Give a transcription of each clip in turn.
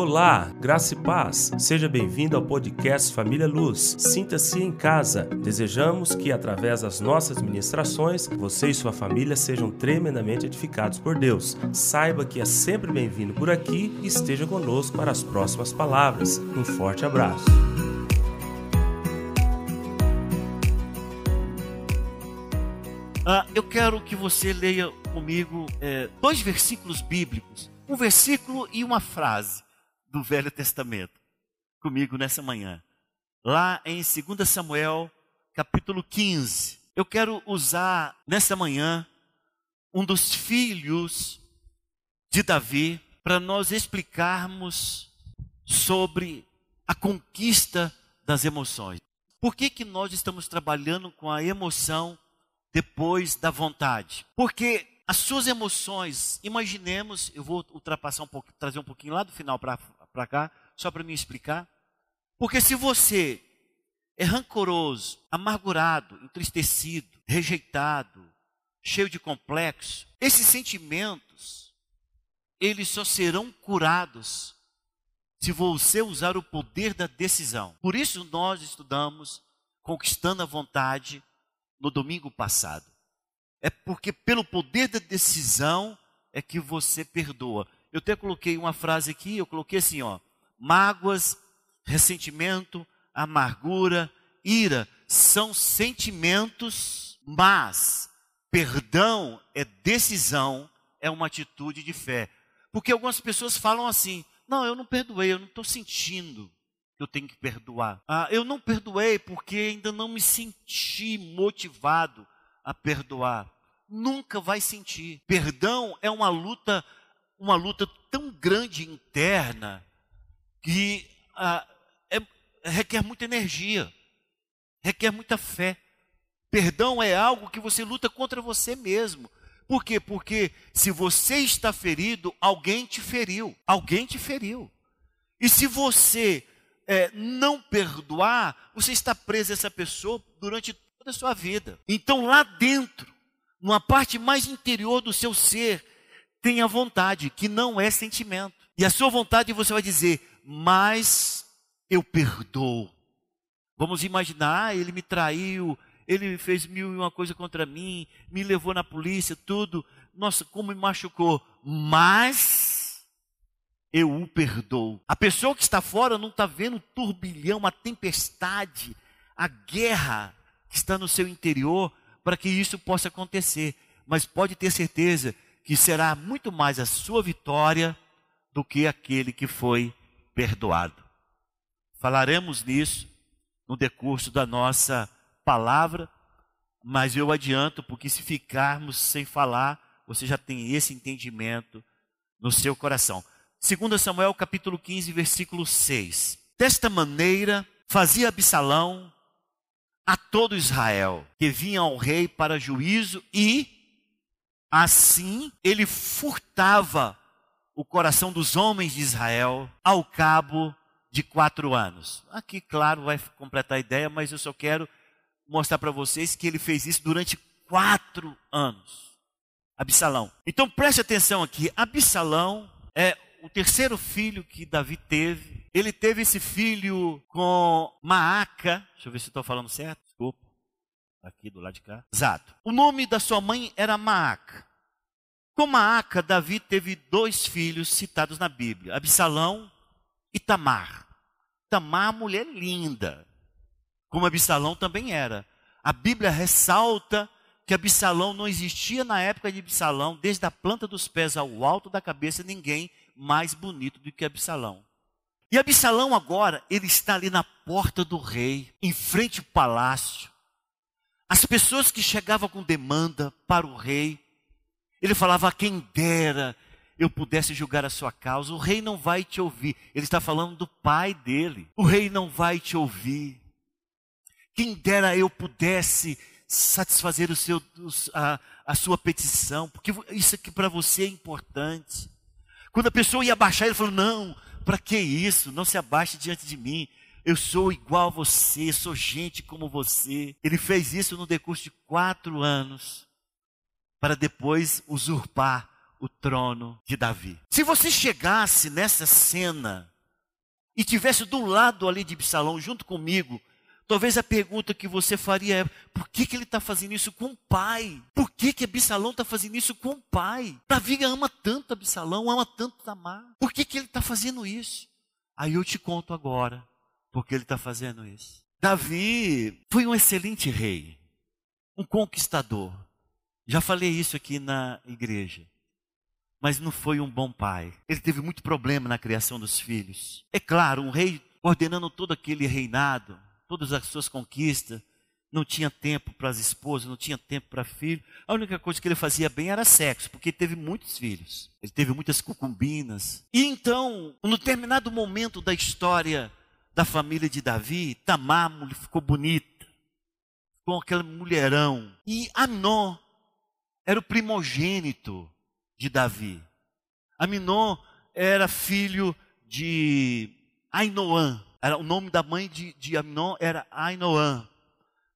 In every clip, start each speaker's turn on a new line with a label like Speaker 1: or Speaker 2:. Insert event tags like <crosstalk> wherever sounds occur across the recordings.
Speaker 1: Olá, graça e paz. Seja bem-vindo ao podcast Família Luz. Sinta-se em casa. Desejamos que, através das nossas ministrações, você e sua família sejam tremendamente edificados por Deus. Saiba que é sempre bem-vindo por aqui e esteja conosco para as próximas palavras. Um forte abraço.
Speaker 2: Ah, eu quero que você leia comigo é, dois versículos bíblicos, um versículo e uma frase do Velho Testamento, comigo nessa manhã. Lá em 2 Samuel, capítulo 15. Eu quero usar nessa manhã um dos filhos de Davi para nós explicarmos sobre a conquista das emoções. Por que, que nós estamos trabalhando com a emoção depois da vontade? Porque as suas emoções, imaginemos, eu vou ultrapassar um pouco, trazer um pouquinho lá do final para cá, só para me explicar. Porque se você é rancoroso, amargurado, entristecido, rejeitado, cheio de complexo, esses sentimentos, eles só serão curados se você usar o poder da decisão. Por isso nós estudamos Conquistando a Vontade no domingo passado é porque pelo poder da decisão é que você perdoa. Eu até coloquei uma frase aqui, eu coloquei assim, ó: mágoas, ressentimento, amargura, ira são sentimentos, mas perdão é decisão, é uma atitude de fé. Porque algumas pessoas falam assim: não, eu não perdoei, eu não estou sentindo que eu tenho que perdoar. Ah, eu não perdoei porque ainda não me senti motivado a perdoar. Nunca vai sentir. Perdão é uma luta, uma luta tão grande interna que ah, é, requer muita energia, requer muita fé. Perdão é algo que você luta contra você mesmo. Por quê? Porque se você está ferido, alguém te feriu. Alguém te feriu. E se você é, não perdoar, você está preso a essa pessoa durante toda a sua vida. Então, lá dentro, numa parte mais interior do seu ser, tem a vontade, que não é sentimento. E a sua vontade você vai dizer, mas eu perdoo. Vamos imaginar, ah, ele me traiu, ele fez mil e uma coisa contra mim, me levou na polícia, tudo. Nossa, como me machucou. Mas eu o perdoo. A pessoa que está fora não está vendo o turbilhão, a tempestade, a guerra que está no seu interior para que isso possa acontecer. Mas pode ter certeza que será muito mais a sua vitória do que aquele que foi perdoado. Falaremos nisso no decurso da nossa palavra, mas eu adianto, porque se ficarmos sem falar, você já tem esse entendimento no seu coração. 2 Samuel capítulo 15, versículo 6. Desta maneira fazia Absalão a todo Israel que vinha ao rei para juízo e assim ele furtava o coração dos homens de Israel ao cabo de quatro anos. Aqui, claro, vai completar a ideia, mas eu só quero mostrar para vocês que ele fez isso durante quatro anos. Absalão. Então preste atenção aqui. Absalão é o terceiro filho que Davi teve ele teve esse filho com Maaca. Deixa eu ver se estou falando certo. Aqui do lado de cá. Exato. O nome da sua mãe era Maaca. Com Maaca, Davi teve dois filhos citados na Bíblia: Absalão e Tamar. Tamar, mulher linda, como Absalão também era. A Bíblia ressalta que Absalão não existia na época de Absalão, desde a planta dos pés ao alto da cabeça, ninguém mais bonito do que Absalão. E Absalão agora, ele está ali na porta do rei, em frente ao palácio. As pessoas que chegavam com demanda para o rei, ele falava: quem dera eu pudesse julgar a sua causa. O rei não vai te ouvir. Ele está falando do pai dele. O rei não vai te ouvir. Quem dera eu pudesse satisfazer o seu, a, a sua petição, porque isso aqui para você é importante. Quando a pessoa ia baixar, ele falou: Não, para que isso? Não se abaixe diante de mim. Eu sou igual a você, sou gente como você. Ele fez isso no decurso de quatro anos, para depois usurpar o trono de Davi. Se você chegasse nessa cena e tivesse do lado ali de Absalão junto comigo, talvez a pergunta que você faria é: por que, que ele está fazendo isso com o pai? Por que, que Absalão está fazendo isso com o pai? Davi ama tanto Absalão, ama tanto Tamar. Por que, que ele está fazendo isso? Aí eu te conto agora porque ele está fazendo isso. Davi foi um excelente rei, um conquistador. Já falei isso aqui na igreja. Mas não foi um bom pai. Ele teve muito problema na criação dos filhos. É claro, um rei ordenando todo aquele reinado, todas as suas conquistas, não tinha tempo para as esposas, não tinha tempo para filhos. A única coisa que ele fazia bem era sexo, porque teve muitos filhos. Ele teve muitas concubinas. E então, no determinado momento da história da família de Davi, Tamar ficou bonita, com aquele mulherão. E Aminon era o primogênito de Davi. Aminon era filho de Ainoã. Era, o nome da mãe de, de era Ainoã.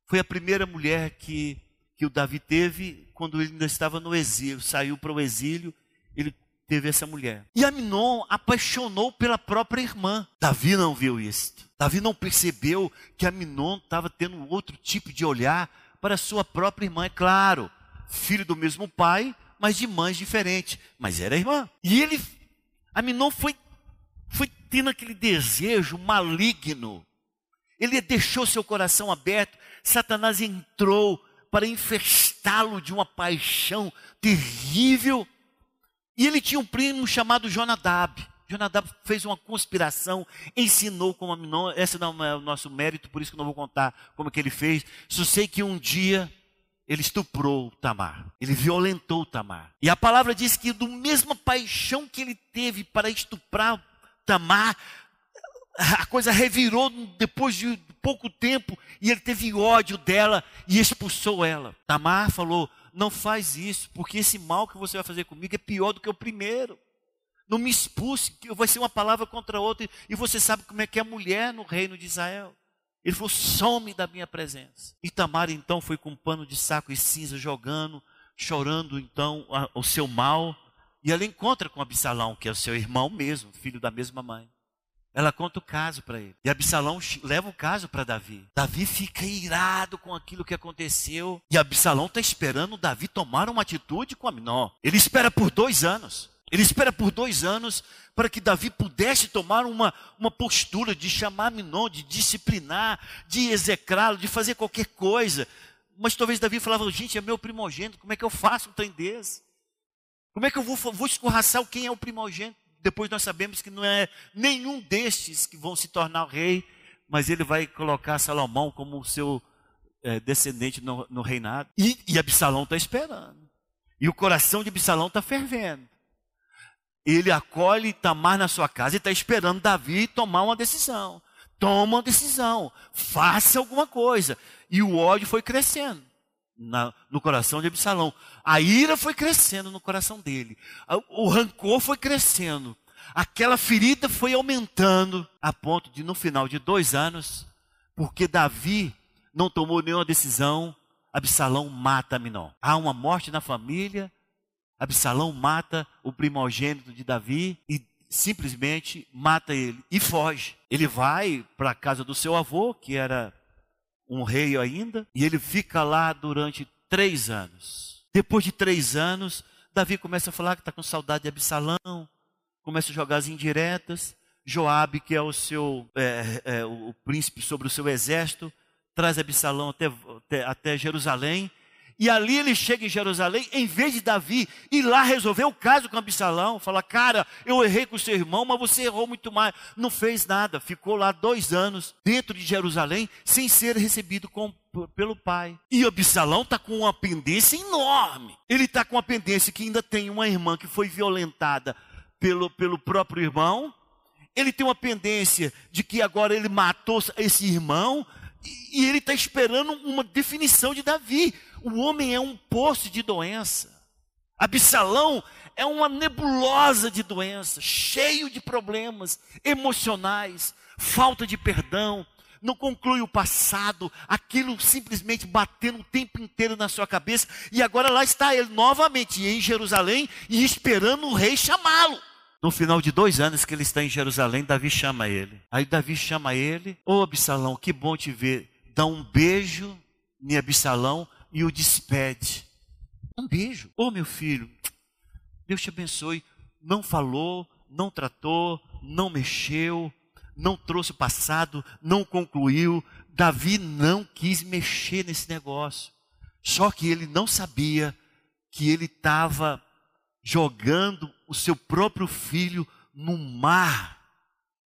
Speaker 2: Foi a primeira mulher que, que o Davi teve quando ele ainda estava no exílio. Saiu para o exílio, ele teve essa mulher. E Aminon apaixonou pela própria irmã. Davi não viu isto. Davi não percebeu que Aminon estava tendo outro tipo de olhar para sua própria irmã. É claro, filho do mesmo pai, mas de mães diferentes. Mas era irmã. E ele, Aminon foi, foi tendo aquele desejo maligno. Ele deixou seu coração aberto. Satanás entrou para infestá-lo de uma paixão terrível e ele tinha um primo chamado Jonadab. Jonadab fez uma conspiração, ensinou como Aminon. Esse não é o nosso mérito, por isso que não vou contar como que ele fez. Só sei que um dia ele estuprou Tamar. Ele violentou Tamar. E a palavra diz que do mesma paixão que ele teve para estuprar Tamar, a coisa revirou depois de pouco tempo e ele teve ódio dela e expulsou ela. Tamar falou: não faz isso, porque esse mal que você vai fazer comigo é pior do que o primeiro. Não me expulse, que vai ser uma palavra contra outra, e você sabe como é que é a mulher no reino de Israel. Ele falou: some da minha presença. E Tamar então foi com um pano de saco e cinza jogando, chorando então o seu mal. E ela encontra com Absalão, que é o seu irmão mesmo, filho da mesma mãe. Ela conta o caso para ele. E Absalão leva o caso para Davi. Davi fica irado com aquilo que aconteceu. E Absalão está esperando Davi tomar uma atitude com Aminó. Ele espera por dois anos. Ele espera por dois anos para que Davi pudesse tomar uma, uma postura de chamar Aminon, de disciplinar, de execrá-lo, de fazer qualquer coisa. Mas talvez Davi falava, gente, é meu primogênito, como é que eu faço um trem desse? Como é que eu vou, vou escorraçar quem é o primogênito? Depois nós sabemos que não é nenhum destes que vão se tornar rei, mas ele vai colocar Salomão como seu é, descendente no, no, reinado. E, e Absalão está esperando. E o coração de Absalão está fervendo. Ele acolhe Tamar na sua casa e está esperando Davi tomar uma decisão. Toma uma decisão, faça alguma coisa. E o ódio foi crescendo na, no coração de Absalão. A ira foi crescendo no coração dele. O rancor foi crescendo. Aquela ferida foi aumentando a ponto de, no final de dois anos, porque Davi não tomou nenhuma decisão, Absalão mata Aminon. Há uma morte na família, Absalão mata o primogênito de Davi e simplesmente mata ele e foge. Ele vai para a casa do seu avô, que era um rei ainda, e ele fica lá durante três anos. Depois de três anos, Davi começa a falar que está com saudade de Absalão, começa a jogar as indiretas. Joabe, que é o seu é, é, o príncipe sobre o seu exército, traz Absalão até, até, até Jerusalém e ali ele chega em Jerusalém, em vez de Davi ir lá resolver o caso com Absalão, fala, cara, eu errei com seu irmão, mas você errou muito mais. Não fez nada, ficou lá dois anos dentro de Jerusalém, sem ser recebido com, pelo pai. E Absalão está com uma pendência enorme. Ele está com uma pendência que ainda tem uma irmã que foi violentada pelo, pelo próprio irmão. Ele tem uma pendência de que agora ele matou esse irmão. E ele está esperando uma definição de Davi. O homem é um poço de doença. Absalão é uma nebulosa de doença, cheio de problemas emocionais, falta de perdão, não conclui o passado, aquilo simplesmente batendo o tempo inteiro na sua cabeça, e agora lá está ele novamente em Jerusalém e esperando o rei chamá-lo. No final de dois anos que ele está em Jerusalém, Davi chama ele. Aí Davi chama ele, ô oh, Absalão, que bom te ver. Dá um beijo em Absalão e o despede. Um beijo. Ô oh, meu filho, Deus te abençoe. Não falou, não tratou, não mexeu, não trouxe o passado, não concluiu. Davi não quis mexer nesse negócio. Só que ele não sabia que ele estava jogando o seu próprio filho num mar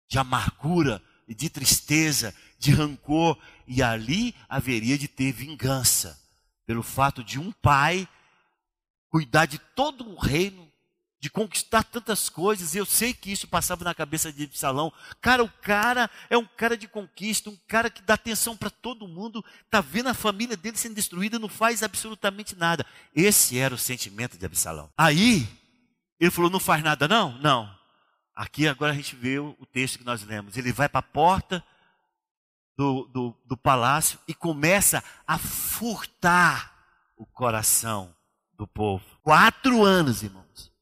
Speaker 2: de amargura e de tristeza, de rancor, e ali haveria de ter vingança pelo fato de um pai cuidar de todo um reino de conquistar tantas coisas. Eu sei que isso passava na cabeça de Absalão. Cara, o cara é um cara de conquista, um cara que dá atenção para todo mundo, tá vendo a família dele sendo destruída, não faz absolutamente nada. Esse era o sentimento de Absalão. Aí, ele falou: "Não faz nada não?" Não. Aqui agora a gente vê o texto que nós lemos. Ele vai para a porta do, do, do palácio e começa a furtar o coração do povo. Quatro anos, irmãos.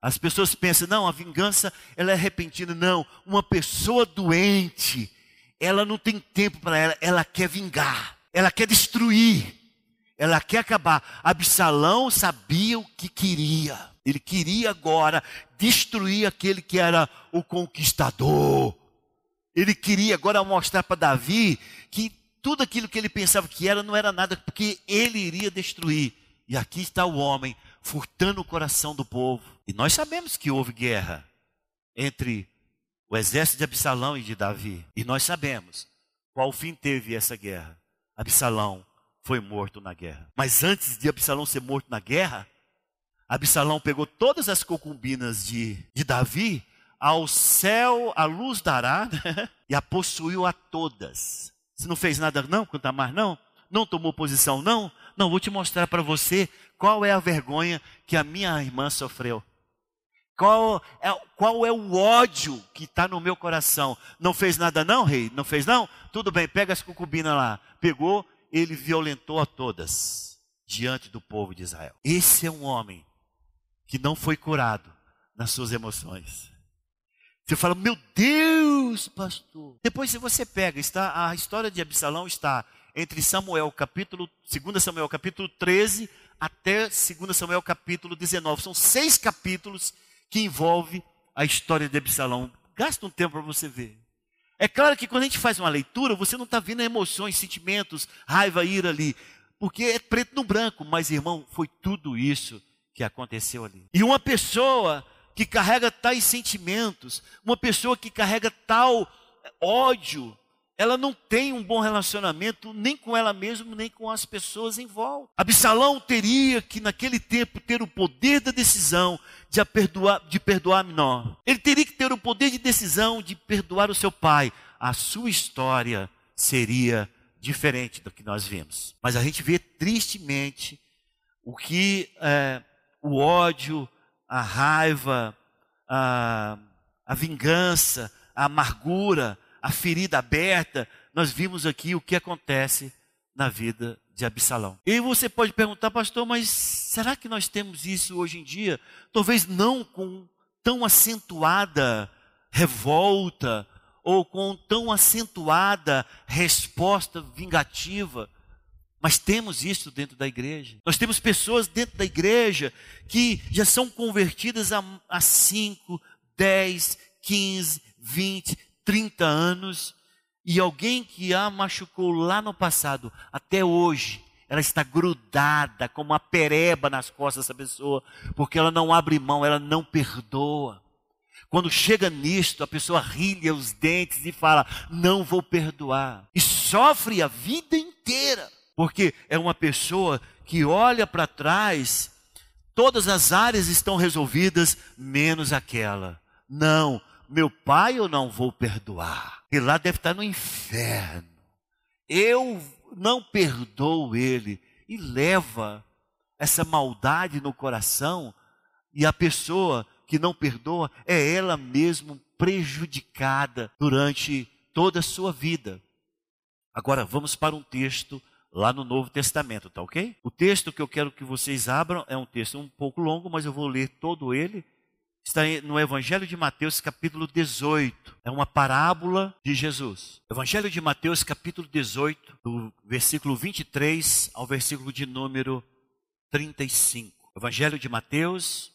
Speaker 2: As pessoas pensam, não, a vingança ela é repentina. Não, uma pessoa doente, ela não tem tempo para ela, ela quer vingar, ela quer destruir, ela quer acabar. Absalão sabia o que queria. Ele queria agora destruir aquele que era o conquistador. Ele queria agora mostrar para Davi que tudo aquilo que ele pensava que era não era nada, porque ele iria destruir. E aqui está o homem furtando o coração do povo. E nós sabemos que houve guerra entre o exército de Absalão e de Davi. E nós sabemos qual fim teve essa guerra. Absalão foi morto na guerra. Mas antes de Absalão ser morto na guerra, Absalão pegou todas as concubinas de, de Davi, ao céu a luz dará, <laughs> e a possuiu a todas. Você não fez nada não, quanto mais não? Não tomou posição não? Não, vou te mostrar para você qual é a vergonha que a minha irmã sofreu. Qual é, qual é o ódio que está no meu coração? Não fez nada não, rei? Não fez não? Tudo bem, pega as concubinas lá. Pegou, ele violentou a todas diante do povo de Israel. Esse é um homem que não foi curado nas suas emoções. Você fala, meu Deus, pastor. Depois, se você pega, está a história de Absalão está entre Samuel capítulo 2 Samuel capítulo 13 até 2 Samuel capítulo 19. São seis capítulos que envolve a história de Absalão. Gasta um tempo para você ver. É claro que quando a gente faz uma leitura, você não está vendo emoções, sentimentos, raiva, ira ali. Porque é preto no branco. Mas, irmão, foi tudo isso que aconteceu ali. E uma pessoa que carrega tais sentimentos, uma pessoa que carrega tal ódio, ela não tem um bom relacionamento nem com ela mesma, nem com as pessoas em volta. Absalão teria que, naquele tempo, ter o poder da decisão de perdoar, de perdoar menor. Ele teria que ter o poder de decisão de perdoar o seu pai. A sua história seria diferente do que nós vimos. Mas a gente vê tristemente o que é, o ódio, a raiva, a, a vingança, a amargura, a ferida aberta, nós vimos aqui o que acontece na vida de Absalão. E você pode perguntar, pastor, mas será que nós temos isso hoje em dia? Talvez não com tão acentuada revolta ou com tão acentuada resposta vingativa. Mas temos isso dentro da igreja. Nós temos pessoas dentro da igreja que já são convertidas há 5, 10, 15, 20, 30 anos e alguém que a machucou lá no passado, até hoje, ela está grudada como uma pereba nas costas dessa pessoa, porque ela não abre mão, ela não perdoa. Quando chega nisto, a pessoa rilha os dentes e fala: Não vou perdoar. E sofre a vida inteira, porque é uma pessoa que olha para trás, todas as áreas estão resolvidas, menos aquela. Não, meu pai eu não vou perdoar. E lá deve estar no inferno. Eu não perdoo ele. E leva essa maldade no coração. E a pessoa que não perdoa é ela mesma prejudicada durante toda a sua vida. Agora vamos para um texto lá no Novo Testamento, tá ok? O texto que eu quero que vocês abram é um texto um pouco longo, mas eu vou ler todo ele. Está no Evangelho de Mateus, capítulo 18. É uma parábola de Jesus. Evangelho de Mateus, capítulo 18, do versículo 23 ao versículo de número 35. Evangelho de Mateus,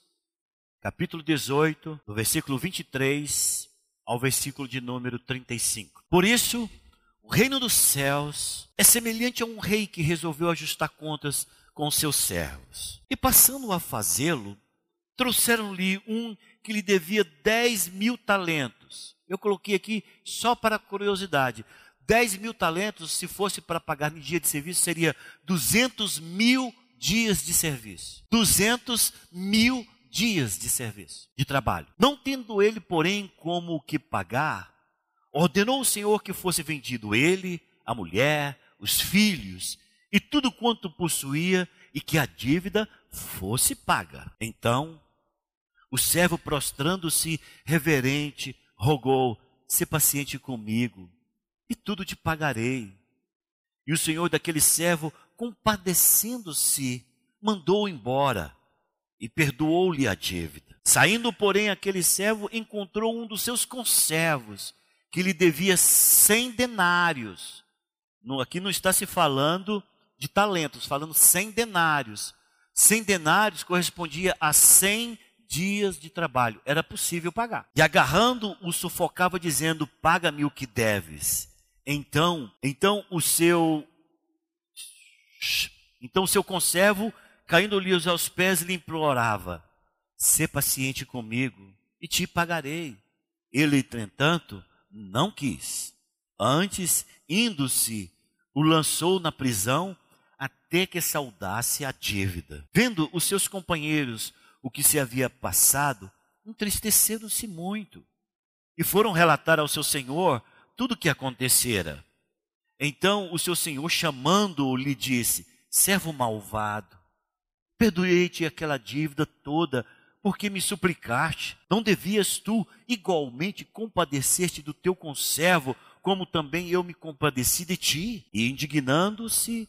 Speaker 2: capítulo 18, do versículo 23 ao versículo de número 35. Por isso, o reino dos céus é semelhante a um rei que resolveu ajustar contas com seus servos. E passando a fazê-lo, trouxeram-lhe um que lhe devia 10 mil talentos. Eu coloquei aqui só para curiosidade. 10 mil talentos, se fosse para pagar no dia de serviço, seria 200 mil dias de serviço. 200 mil dias de serviço, de trabalho. Não tendo ele, porém, como que pagar, ordenou o Senhor que fosse vendido ele, a mulher, os filhos e tudo quanto possuía e que a dívida fosse paga. Então, o servo prostrando-se reverente, rogou: "Se paciente comigo, e tudo te pagarei." E o senhor daquele servo, compadecendo-se, mandou-o embora e perdoou-lhe a dívida. Saindo, porém, aquele servo encontrou um dos seus conservos, que lhe devia cem denários. No, aqui não está se falando de talentos, falando cem denários. Cem denários correspondia a cem dias de trabalho. Era possível pagar. E agarrando, o sufocava, dizendo: Paga-me o que deves. Então, então o seu. Então o seu conservo caindo-lhe aos pés, lhe implorava: Sê paciente comigo e te pagarei. Ele, entretanto, não quis. Antes, indo-se, o lançou na prisão até que saudasse a dívida. Vendo os seus companheiros o que se havia passado, entristeceram-se muito e foram relatar ao seu senhor tudo o que acontecera. Então o seu senhor, chamando-o, lhe disse: Servo malvado, Perdoei-te aquela dívida toda, porque me suplicaste. Não devias tu igualmente compadecer-te do teu conservo, como também eu me compadeci de ti? E indignando-se,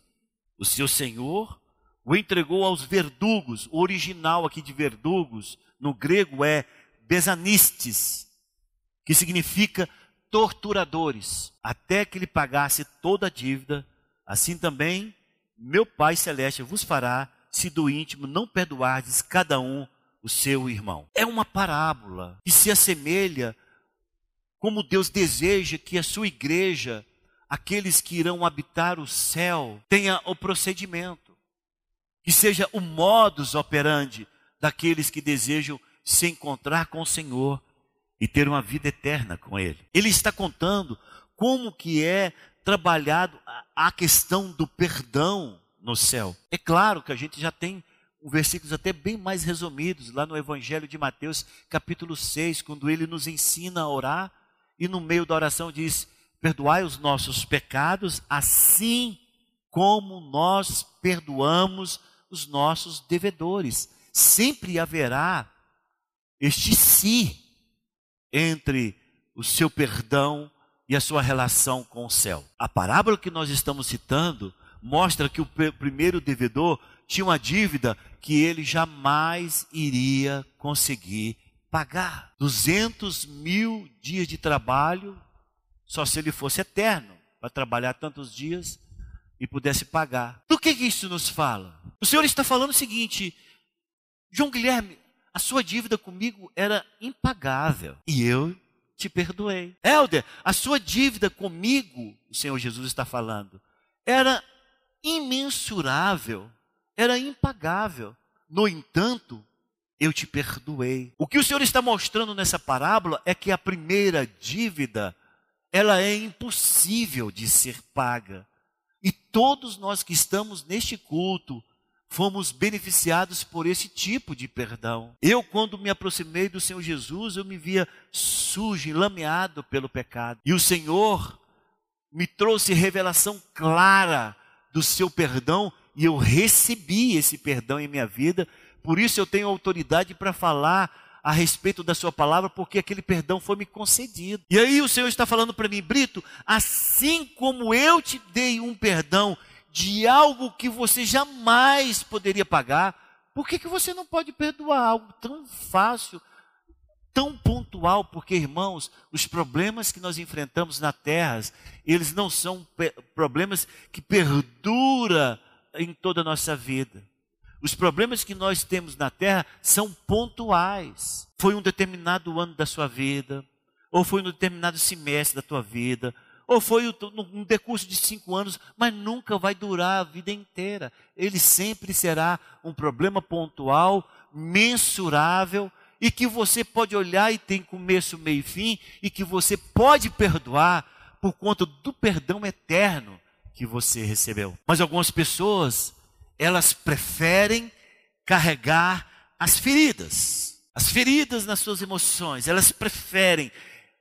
Speaker 2: o seu senhor o entregou aos verdugos. O original aqui de verdugos, no grego, é besanistes, que significa torturadores, até que lhe pagasse toda a dívida. Assim também, meu Pai Celeste vos fará se do íntimo não perdoardes cada um o seu irmão. É uma parábola que se assemelha como Deus deseja que a sua igreja, aqueles que irão habitar o céu, tenha o procedimento, que seja o modus operandi daqueles que desejam se encontrar com o Senhor e ter uma vida eterna com Ele. Ele está contando como que é trabalhado a questão do perdão no céu. É claro que a gente já tem versículos até bem mais resumidos lá no Evangelho de Mateus, capítulo 6, quando ele nos ensina a orar e no meio da oração diz: Perdoai os nossos pecados, assim como nós perdoamos os nossos devedores. Sempre haverá este si entre o seu perdão e a sua relação com o céu. A parábola que nós estamos citando mostra que o primeiro devedor tinha uma dívida que ele jamais iria conseguir pagar. 200 mil dias de trabalho, só se ele fosse eterno, para trabalhar tantos dias e pudesse pagar. Do que, isso nos fala? O Senhor está falando o seguinte, João Guilherme, a sua dívida comigo era impagável e eu te perdoei. Helder, a sua dívida comigo, o Senhor Jesus está falando, era imensurável, era impagável. No entanto, eu te perdoei. O que o Senhor está mostrando nessa parábola é que a primeira dívida, ela é impossível de ser paga. E todos nós que estamos neste culto, fomos beneficiados por esse tipo de perdão. Eu, quando me aproximei do Senhor Jesus, eu me via sujo, lameado pelo pecado. E o Senhor me trouxe revelação clara do seu perdão e eu recebi esse perdão em minha vida, por isso eu tenho autoridade para falar a respeito da sua palavra, porque aquele perdão foi me concedido. E aí o Senhor está falando para mim, Brito, assim como eu te dei um perdão de algo que você jamais poderia pagar, por que, que você não pode perdoar algo tão fácil, tão pontual? Porque, irmãos, os problemas que nós enfrentamos na terra, eles não são problemas que perduram em toda a nossa vida. Os problemas que nós temos na terra são pontuais. Foi um determinado ano da sua vida, ou foi um determinado semestre da tua vida, ou foi um decurso de cinco anos, mas nunca vai durar a vida inteira. Ele sempre será um problema pontual, mensurável, e que você pode olhar e tem começo, meio e fim, e que você pode perdoar por conta do perdão eterno que você recebeu. Mas algumas pessoas elas preferem carregar as feridas, as feridas nas suas emoções, elas preferem,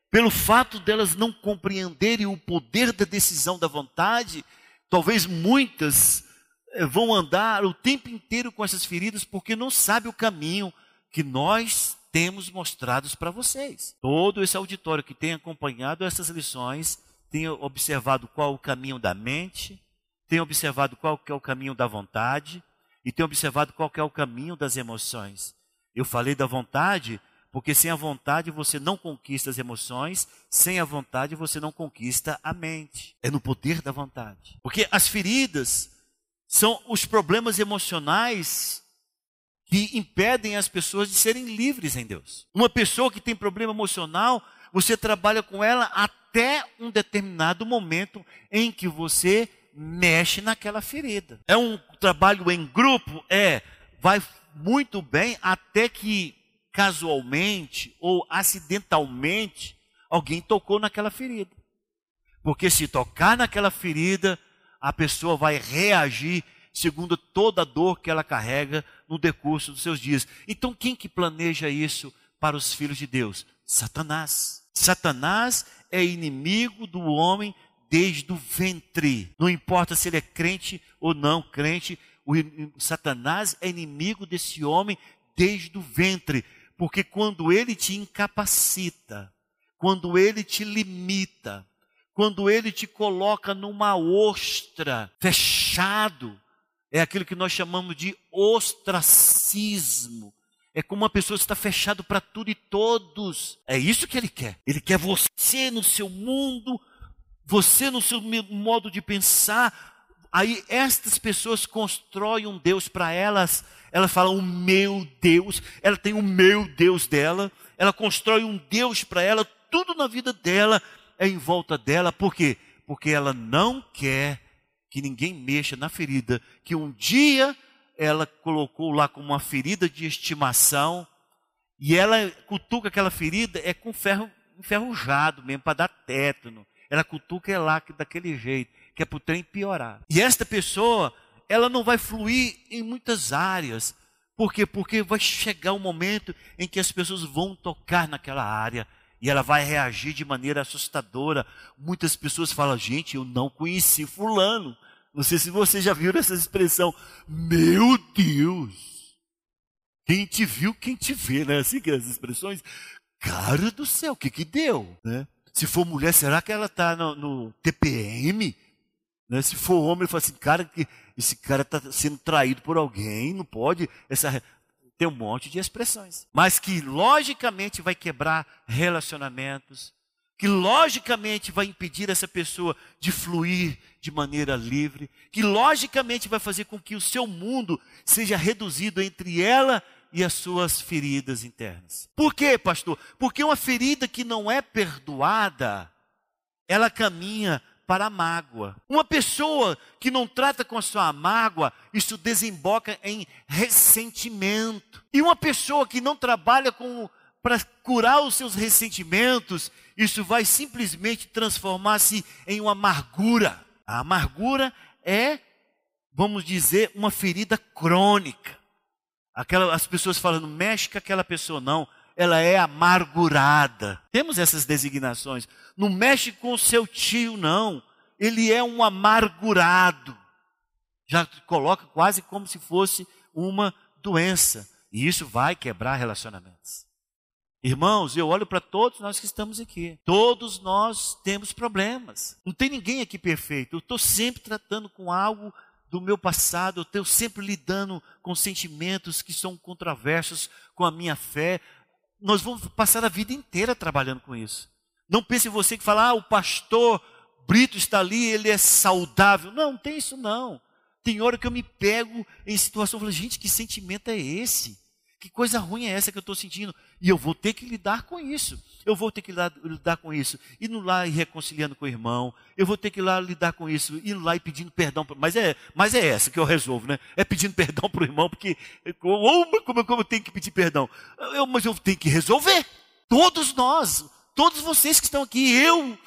Speaker 2: pelo fato delas não compreenderem o poder da decisão da vontade, talvez muitas eh, vão andar o tempo inteiro com essas feridas porque não sabe o caminho que nós temos mostrados para vocês. Todo esse auditório que tem acompanhado essas lições tem observado qual o caminho da mente, tem observado qual é o caminho da vontade e tem observado qual é o caminho das emoções. Eu falei da vontade porque sem a vontade você não conquista as emoções, sem a vontade você não conquista a mente. É no poder da vontade. Porque as feridas são os problemas emocionais que impedem as pessoas de serem livres em Deus. Uma pessoa que tem problema emocional, você trabalha com ela até um determinado momento em que você mexe naquela ferida. É um trabalho em grupo? É. Vai muito bem até que casualmente ou acidentalmente alguém tocou naquela ferida. Porque se tocar naquela ferida, a pessoa vai reagir segundo toda a dor que ela carrega no decurso dos seus dias. Então, quem que planeja isso para os filhos de Deus? Satanás. Satanás é inimigo do homem desde o ventre. Não importa se ele é crente ou não crente, o Satanás é inimigo desse homem desde o ventre, porque quando ele te incapacita, quando ele te limita, quando ele te coloca numa ostra, fechado, é aquilo que nós chamamos de ostracismo. É como uma pessoa está fechado para tudo e todos. É isso que ele quer. Ele quer você no seu mundo você no seu modo de pensar, aí estas pessoas constroem um Deus para elas, elas falam o meu Deus, ela tem o meu Deus dela, ela constrói um Deus para ela, tudo na vida dela é em volta dela, por quê? Porque ela não quer que ninguém mexa na ferida que um dia ela colocou lá como uma ferida de estimação, e ela cutuca aquela ferida é com ferro enferrujado mesmo, para dar tétano. Ela cutuca é lá daquele jeito, que é para o trem piorar. E esta pessoa, ela não vai fluir em muitas áreas. Por quê? Porque vai chegar um momento em que as pessoas vão tocar naquela área e ela vai reagir de maneira assustadora. Muitas pessoas falam, gente, eu não conheci fulano. Não sei se você já viu essa expressão. Meu Deus! Quem te viu, quem te vê, né? Assim que as expressões. Cara do céu, o que que deu? Né? Se for mulher, será que ela está no, no, TPM? Né? Se for homem, ele fala assim, cara, esse cara está sendo traído por alguém, não pode. Essa, tem um monte de expressões. Mas que logicamente vai quebrar relacionamentos, que logicamente vai impedir essa pessoa de fluir de maneira livre, que logicamente vai fazer com que o seu mundo seja reduzido entre ela e as suas feridas internas. Por quê, pastor? Porque uma ferida que não é perdoada, ela caminha para a mágoa. Uma pessoa que não trata com a sua mágoa, isso desemboca em ressentimento. E uma pessoa que não trabalha com para curar os seus ressentimentos, isso vai simplesmente transformar-se em uma amargura. A amargura é, vamos dizer, uma ferida crônica. Aquela, as pessoas falando, mexe com aquela pessoa, não. Ela é amargurada. Temos essas designações. Não mexe com o seu tio, não. Ele é um amargurado. Já coloca quase como se fosse uma doença. E isso vai quebrar relacionamentos. Irmãos, eu olho para todos nós que estamos aqui. Todos nós temos problemas. Não tem ninguém aqui perfeito. Eu estou sempre tratando com algo do meu passado, eu estou sempre lidando com sentimentos que são controversos com a minha fé. Nós vamos passar a vida inteira trabalhando com isso. Não pense você que fala, ah, o pastor Brito está ali, ele é saudável. Não, não tem isso não. Tem hora que eu me pego em situação, eu falo, gente, que sentimento é esse? Que coisa ruim é essa que eu estou sentindo? E eu vou ter que lidar com isso. Eu vou ter que lidar, com isso. Indo lá e reconciliando com o irmão. Eu vou ter que ir lá lidar com isso. Indo lá e pedindo perdão. Mas é, mas é essa que eu resolvo, né? É pedindo <laughs> perdão para o irmão, porque. Como, como eu tenho que pedir perdão? Eu, mas eu tenho que resolver. Todos nós, todos vocês que estão aqui, eu,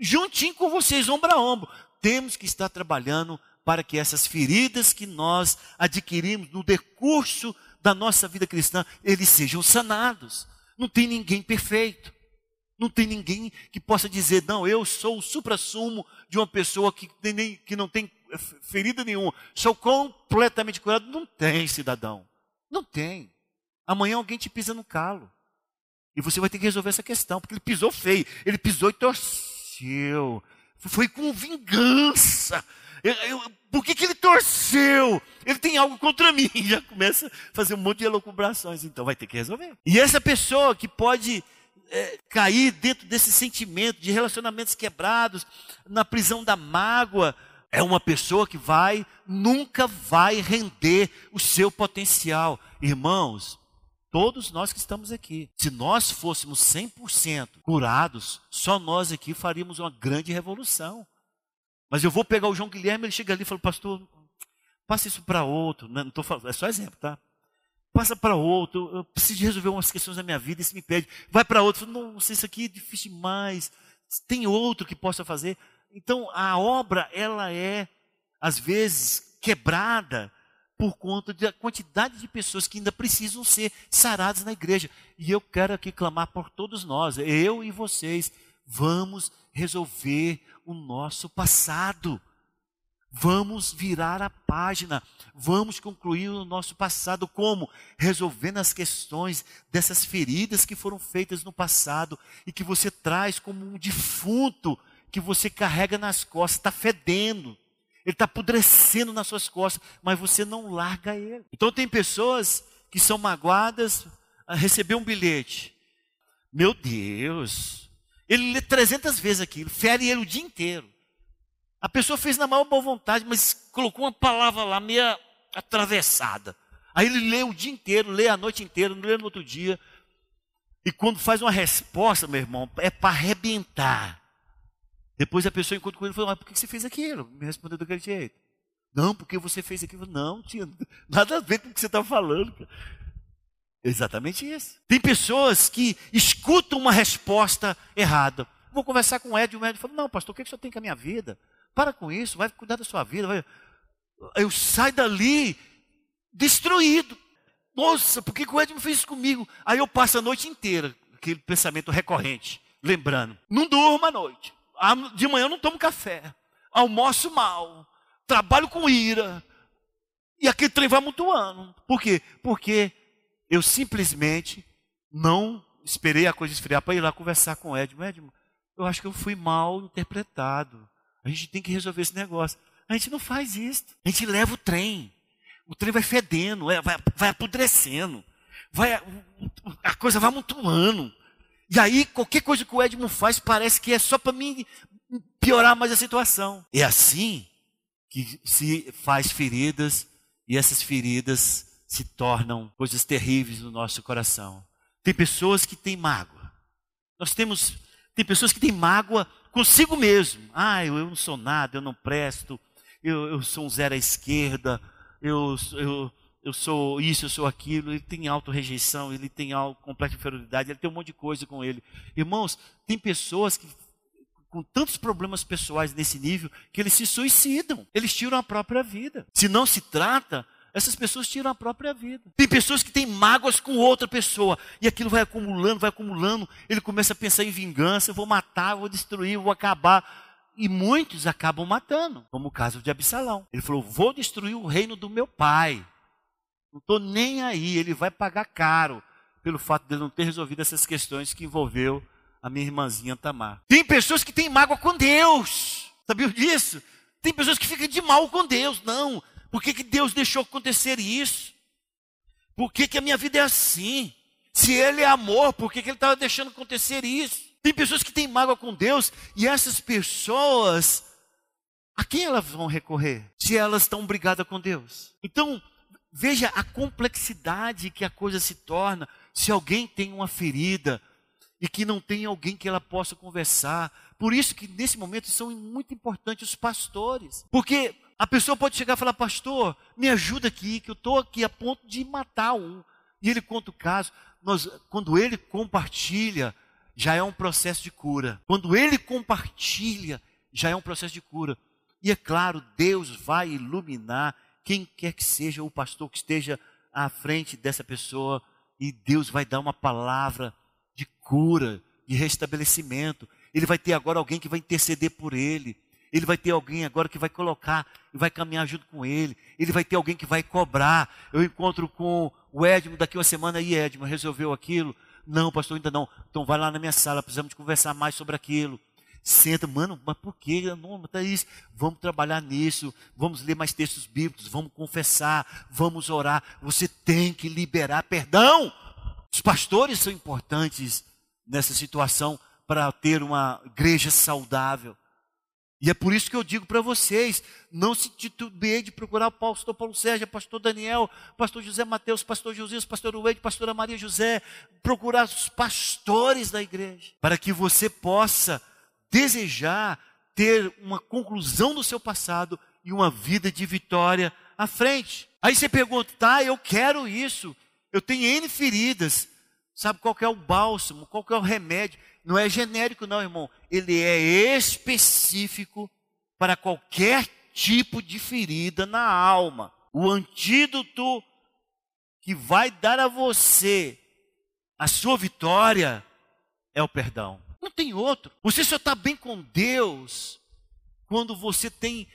Speaker 2: juntinho com vocês, ombro a ombro, temos que estar trabalhando para que essas feridas que nós adquirimos no decurso da nossa vida cristã, eles sejam sanados. Não tem ninguém perfeito. Não tem ninguém que possa dizer, não, eu sou o supra-sumo de uma pessoa que, nem, que não tem ferida nenhuma, sou completamente curado. Não tem, cidadão. Não tem. Amanhã alguém te pisa no calo. E você vai ter que resolver essa questão, porque ele pisou feio. Ele pisou e torceu. Foi com vingança. Por que, que ele torceu? Ele tem algo contra mim. <laughs> Já começa a fazer um monte de elucubrações. Então vai ter que resolver. E essa pessoa que pode é, cair dentro desse sentimento de relacionamentos quebrados, na prisão da mágoa, é uma pessoa que vai, nunca vai render o seu potencial. Irmãos, todos nós que estamos aqui, se nós fôssemos 100% curados, só nós aqui faríamos uma grande revolução. Mas eu vou pegar o João Guilherme, ele chega ali e fala, pastor, passa isso para outro. Não, não tô falando, é só exemplo, tá? Passa para outro, eu preciso resolver umas questões da minha vida, isso me pede. Vai para outro, não, sei, isso aqui é difícil demais. Tem outro que possa fazer. Então, a obra, ela é, às vezes, quebrada por conta da quantidade de pessoas que ainda precisam ser saradas na igreja. E eu quero aqui clamar por todos nós, eu e vocês, vamos resolver o nosso passado. Vamos virar a página, vamos concluir o nosso passado como? Resolvendo as questões dessas feridas que foram feitas no passado e que você traz como um defunto que você carrega nas costas, está fedendo, ele está apodrecendo nas suas costas, mas você não larga ele. Então tem pessoas que são magoadas, a receber um bilhete. Meu Deus, ele lê 300 vezes aquilo, fere ele o dia inteiro. A pessoa fez na maior boa vontade, mas colocou uma palavra lá meia atravessada. Aí ele lê o dia inteiro, lê a noite inteira, não lê no outro dia. E quando faz uma resposta, meu irmão, é para arrebentar. Depois a pessoa encontra com ele e fala, mas por que você fez aquilo? Me respondeu daquele jeito. Não, porque você fez aquilo. Não, tinha <laughs> nada a ver com o que você estava falando. Exatamente isso. Tem pessoas que escutam uma resposta errada. Vou conversar com o Ed, e o Ed fala, não, pastor, o que, é que o senhor tem com a minha vida? Para com isso, vai cuidar da sua vida. Vai... Eu saio dali destruído. Nossa, por que o Ed não fez isso comigo? Aí eu passo a noite inteira, aquele pensamento recorrente, lembrando. Não durmo à noite. De manhã eu não tomo café. Almoço mal. Trabalho com ira. E aquele trem vai mutuando. Por quê? Porque eu simplesmente não esperei a coisa esfriar para ir lá conversar com o Edmo. Edmo, eu acho que eu fui mal interpretado. A gente tem que resolver esse negócio. A gente não faz isso. A gente leva o trem. O trem vai fedendo, vai, vai apodrecendo. Vai, a coisa vai amontoando. E aí, qualquer coisa que o Edmo faz parece que é só para mim piorar mais a situação. É assim que se faz feridas e essas feridas se tornam coisas terríveis no nosso coração. Tem pessoas que têm mágoa. Nós temos, tem pessoas que têm mágoa consigo mesmo. Ah, eu, eu não sou nada, eu não presto, eu, eu sou um zero à esquerda, eu, eu, eu sou isso, eu sou aquilo. Ele tem auto-rejeição, ele tem completa inferioridade, ele tem um monte de coisa com ele. Irmãos, tem pessoas que com tantos problemas pessoais nesse nível que eles se suicidam, eles tiram a própria vida. Se não se trata essas pessoas tiram a própria vida. Tem pessoas que têm mágoas com outra pessoa. E aquilo vai acumulando, vai acumulando. Ele começa a pensar em vingança. Eu vou matar, vou destruir, vou acabar. E muitos acabam matando, como o caso de Absalão. Ele falou: Vou destruir o reino do meu pai. Não estou nem aí, ele vai pagar caro pelo fato de ele não ter resolvido essas questões que envolveu a minha irmãzinha Tamar. Tem pessoas que têm mágoa com Deus. Sabia disso? Tem pessoas que ficam de mal com Deus. Não. Por que, que Deus deixou acontecer isso? Por que, que a minha vida é assim? Se Ele é amor, por que, que Ele estava deixando acontecer isso? Tem pessoas que têm mágoa com Deus e essas pessoas, a quem elas vão recorrer? Se elas estão brigadas com Deus. Então, veja a complexidade que a coisa se torna se alguém tem uma ferida e que não tem alguém que ela possa conversar. Por isso que nesse momento são muito importantes os pastores. Porque a pessoa pode chegar e falar, pastor, me ajuda aqui, que eu estou aqui a ponto de matar um. E ele conta o caso. Nós, quando ele compartilha já é um processo de cura. Quando ele compartilha, já é um processo de cura. E é claro, Deus vai iluminar quem quer que seja o pastor que esteja à frente dessa pessoa, e Deus vai dar uma palavra de cura, de restabelecimento. Ele vai ter agora alguém que vai interceder por ele. Ele vai ter alguém agora que vai colocar e vai caminhar junto com ele. Ele vai ter alguém que vai cobrar. Eu encontro com o Edmo daqui uma semana e Edmo resolveu aquilo. Não, pastor, ainda não. Então vai lá na minha sala, precisamos de conversar mais sobre aquilo. Senta, mano, mas por que? Não, tá isso. Vamos trabalhar nisso, vamos ler mais textos bíblicos, vamos confessar, vamos orar. Você tem que liberar perdão. Os pastores são importantes nessa situação para ter uma igreja saudável. E é por isso que eu digo para vocês: não se titubeie de procurar o pastor Paulo Sérgio, pastor Daniel, pastor José Mateus, pastor Josias, pastor Uede, pastora Maria José, procurar os pastores da igreja, para que você possa desejar ter uma conclusão do seu passado e uma vida de vitória à frente. Aí você pergunta, tá, eu quero isso, eu tenho N feridas, sabe qual é o bálsamo, qual é o remédio? não é genérico, não, irmão. Ele é específico para qualquer tipo de ferida na alma. O antídoto que vai dar a você a sua vitória é o perdão. Não tem outro. Você só está bem com Deus quando você tem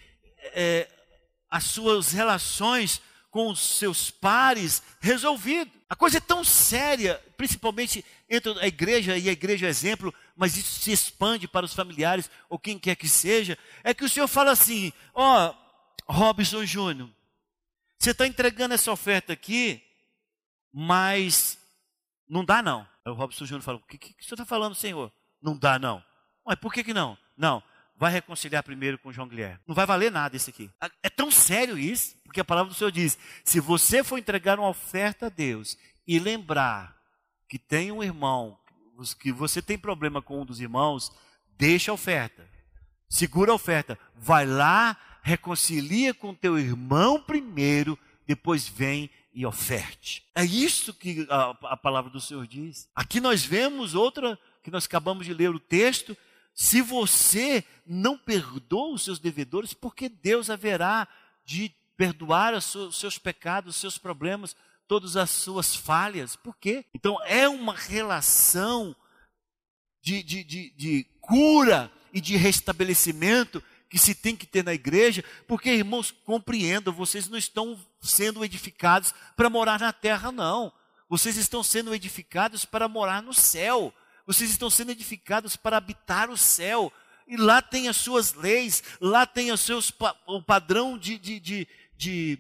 Speaker 2: é, as suas relações com os seus pares resolvido. A coisa é tão séria, principalmente entre a igreja e a igreja é exemplo, mas isso se expande para os familiares ou quem quer que seja, é que o Senhor fala assim: ó, oh, Robson Júnior, você está entregando essa oferta aqui, mas não dá não. Aí o Robson Júnior fala: o que, que, que o senhor está falando, Senhor? Não dá não. Mas por que, que não? Não, vai reconciliar primeiro com João Guilherme. Não vai valer nada isso aqui. É tão sério isso, porque a palavra do Senhor diz: se você for entregar uma oferta a Deus e lembrar que tem um irmão, que você tem problema com um dos irmãos, deixa a oferta. Segura a oferta. Vai lá, reconcilia com teu irmão primeiro, depois vem e oferte. É isso que a, a palavra do Senhor diz. Aqui nós vemos outra que nós acabamos de ler o texto se você não perdoa os seus devedores, porque Deus haverá de perdoar os seus pecados, os seus problemas, todas as suas falhas. Por quê? Então é uma relação de, de, de, de cura e de restabelecimento que se tem que ter na igreja, porque, irmãos, compreendam, vocês não estão sendo edificados para morar na terra, não. Vocês estão sendo edificados para morar no céu. Vocês estão sendo edificados para habitar o céu. E lá tem as suas leis, lá tem os seus, o padrão de, de, de, de,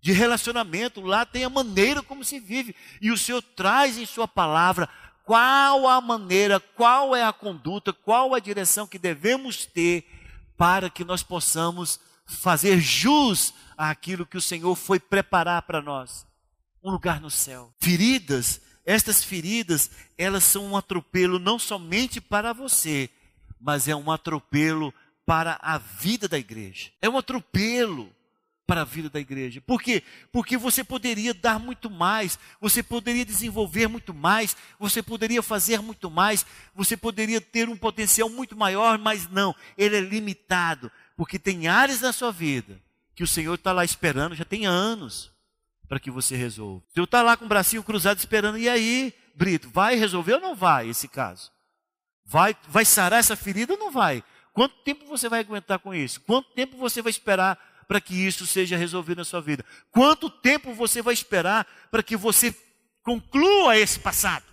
Speaker 2: de relacionamento, lá tem a maneira como se vive. E o Senhor traz em Sua palavra qual a maneira, qual é a conduta, qual a direção que devemos ter para que nós possamos fazer jus àquilo que o Senhor foi preparar para nós um lugar no céu. Feridas estas feridas, elas são um atropelo não somente para você, mas é um atropelo para a vida da igreja. É um atropelo para a vida da igreja. Por quê? Porque você poderia dar muito mais, você poderia desenvolver muito mais, você poderia fazer muito mais, você poderia ter um potencial muito maior, mas não, ele é limitado, porque tem áreas da sua vida que o Senhor está lá esperando já tem anos para que você resolva. Se eu está lá com o bracinho cruzado esperando, e aí, Brito, vai resolver ou não vai esse caso? Vai, vai sarar essa ferida ou não vai? Quanto tempo você vai aguentar com isso? Quanto tempo você vai esperar para que isso seja resolvido na sua vida? Quanto tempo você vai esperar para que você Conclua esse passado.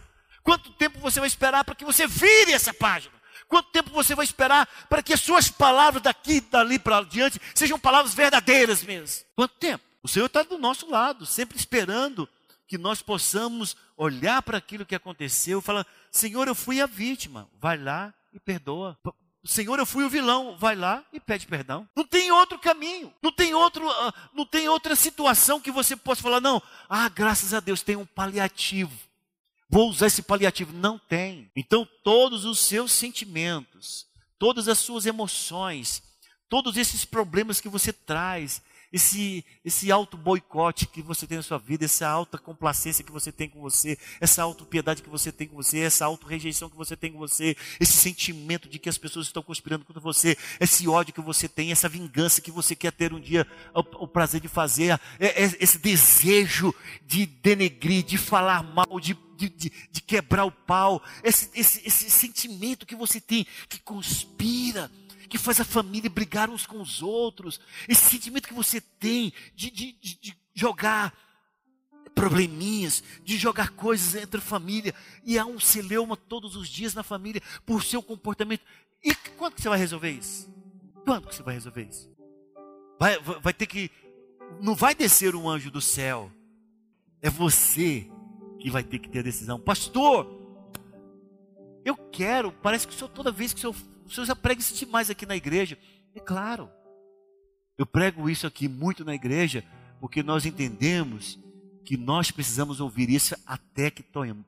Speaker 2: Quanto tempo você vai esperar para que você vire essa página? Quanto tempo você vai esperar para que as suas palavras daqui, dali para diante, sejam palavras verdadeiras mesmo? Quanto tempo? O Senhor está do nosso lado, sempre esperando que nós possamos olhar para aquilo que aconteceu e falar: Senhor, eu fui a vítima, vai lá e perdoa. Senhor, eu fui o vilão, vai lá e pede perdão. Não tem outro caminho, não tem outro, ah, não tem outra situação que você possa falar não. Ah, graças a Deus tem um paliativo. Vou usar esse paliativo. Não tem. Então todos os seus sentimentos, todas as suas emoções, todos esses problemas que você traz, esse, esse auto-boicote que você tem na sua vida, essa alta complacência que você tem com você, essa auto-piedade que você tem com você, essa auto-rejeição que você tem com você, esse sentimento de que as pessoas estão conspirando contra você, esse ódio que você tem, essa vingança que você quer ter um dia o, o prazer de fazer, é, é, esse desejo de denegrir, de falar mal, de de, de, de, quebrar o pau, esse, esse, esse sentimento que você tem, que conspira, que faz a família brigar uns com os outros, esse sentimento que você tem de, de, de jogar probleminhas, de jogar coisas entre a família, e há um celeuma todos os dias na família por seu comportamento. E quando que você vai resolver isso? Quando que você vai resolver isso? Vai, vai, vai ter que. Não vai descer um anjo do céu. É você que vai ter que ter a decisão. Pastor, eu quero, parece que o senhor, toda vez que o senhor o senhor já prega isso demais aqui na igreja. É claro. Eu prego isso aqui muito na igreja, porque nós entendemos que nós precisamos ouvir isso até que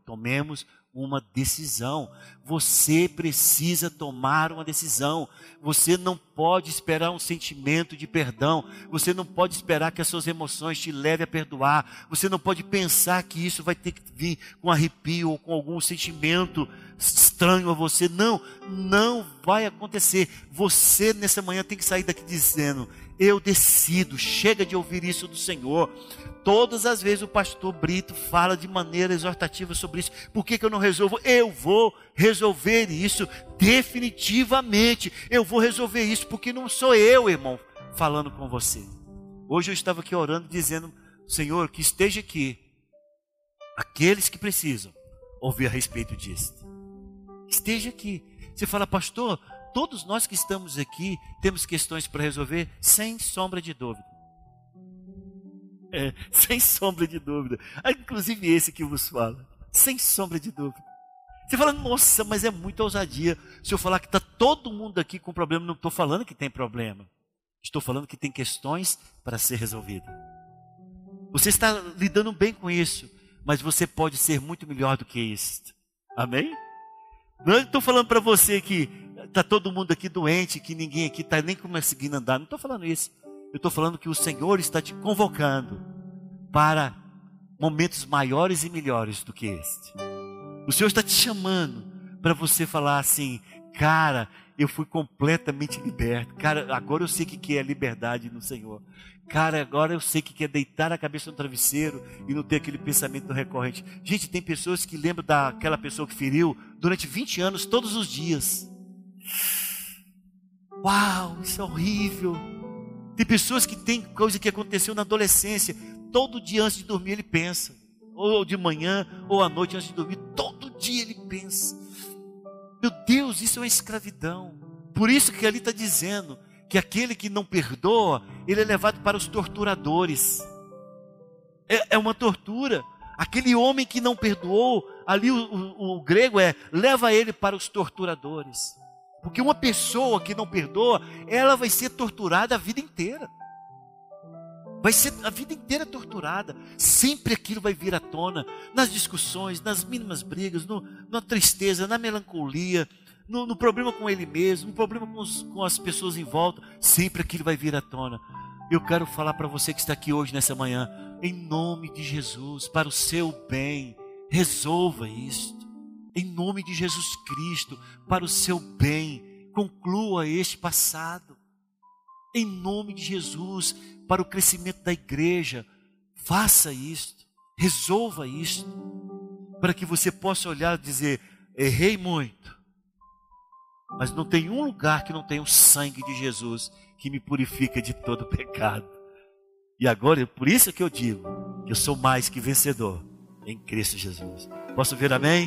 Speaker 2: tomemos uma decisão. Você precisa tomar uma decisão. Você não pode esperar um sentimento de perdão. Você não pode esperar que as suas emoções te levem a perdoar. Você não pode pensar que isso vai ter que vir com arrepio ou com algum sentimento estranho a você. Não, não vai acontecer. Você nessa manhã tem que sair daqui dizendo: Eu decido. Chega de ouvir isso do Senhor. Todas as vezes o pastor Brito fala de maneira exortativa sobre isso. Por que, que eu não resolvo? Eu vou resolver isso definitivamente. Eu vou resolver isso porque não sou eu, irmão, falando com você. Hoje eu estava aqui orando, dizendo: Senhor, que esteja aqui aqueles que precisam ouvir a respeito disso. Esteja aqui. Você fala, pastor, todos nós que estamos aqui temos questões para resolver, sem sombra de dúvida. É, sem sombra de dúvida. Ah, inclusive esse que vos fala. Sem sombra de dúvida. Você fala, nossa, mas é muita ousadia. Se eu falar que está todo mundo aqui com problema, não estou falando que tem problema. Estou falando que tem questões para ser resolvidas. Você está lidando bem com isso, mas você pode ser muito melhor do que isso. Amém? Não estou falando para você que está todo mundo aqui doente, que ninguém aqui está nem conseguindo andar. Não estou falando isso. Eu estou falando que o Senhor está te convocando para momentos maiores e melhores do que este. O Senhor está te chamando para você falar assim, cara, eu fui completamente liberto. Cara, agora eu sei o que é liberdade no Senhor. Cara, agora eu sei o que é deitar a cabeça no travesseiro e não ter aquele pensamento recorrente. Gente, tem pessoas que lembram daquela pessoa que feriu durante 20 anos, todos os dias. Uau, isso é horrível. Tem pessoas que têm coisa que aconteceu na adolescência. Todo dia antes de dormir ele pensa. Ou de manhã, ou à noite antes de dormir. Todo dia ele pensa. Meu Deus, isso é uma escravidão. Por isso que ali está dizendo que aquele que não perdoa, ele é levado para os torturadores. É, é uma tortura. Aquele homem que não perdoou, ali o, o, o grego é leva ele para os torturadores. Porque uma pessoa que não perdoa, ela vai ser torturada a vida inteira. Vai ser a vida inteira torturada. Sempre aquilo vai vir à tona. Nas discussões, nas mínimas brigas, no, na tristeza, na melancolia, no, no, problema com ele mesmo, no problema com, os, com as pessoas em volta. Sempre aquilo vai vir à tona. Eu quero falar para você que está aqui hoje, nessa manhã, em nome de Jesus, para o seu bem, resolva isto em nome de Jesus Cristo, para o seu bem. Conclua este passado. Em nome de Jesus, para o crescimento da igreja. Faça isto, resolva isto, para que você possa olhar e dizer: errei muito, mas não tem um lugar que não tenha o sangue de Jesus que me purifica de todo pecado. E agora, por isso que eu digo que eu sou mais que vencedor em Cristo Jesus. Posso ver amém?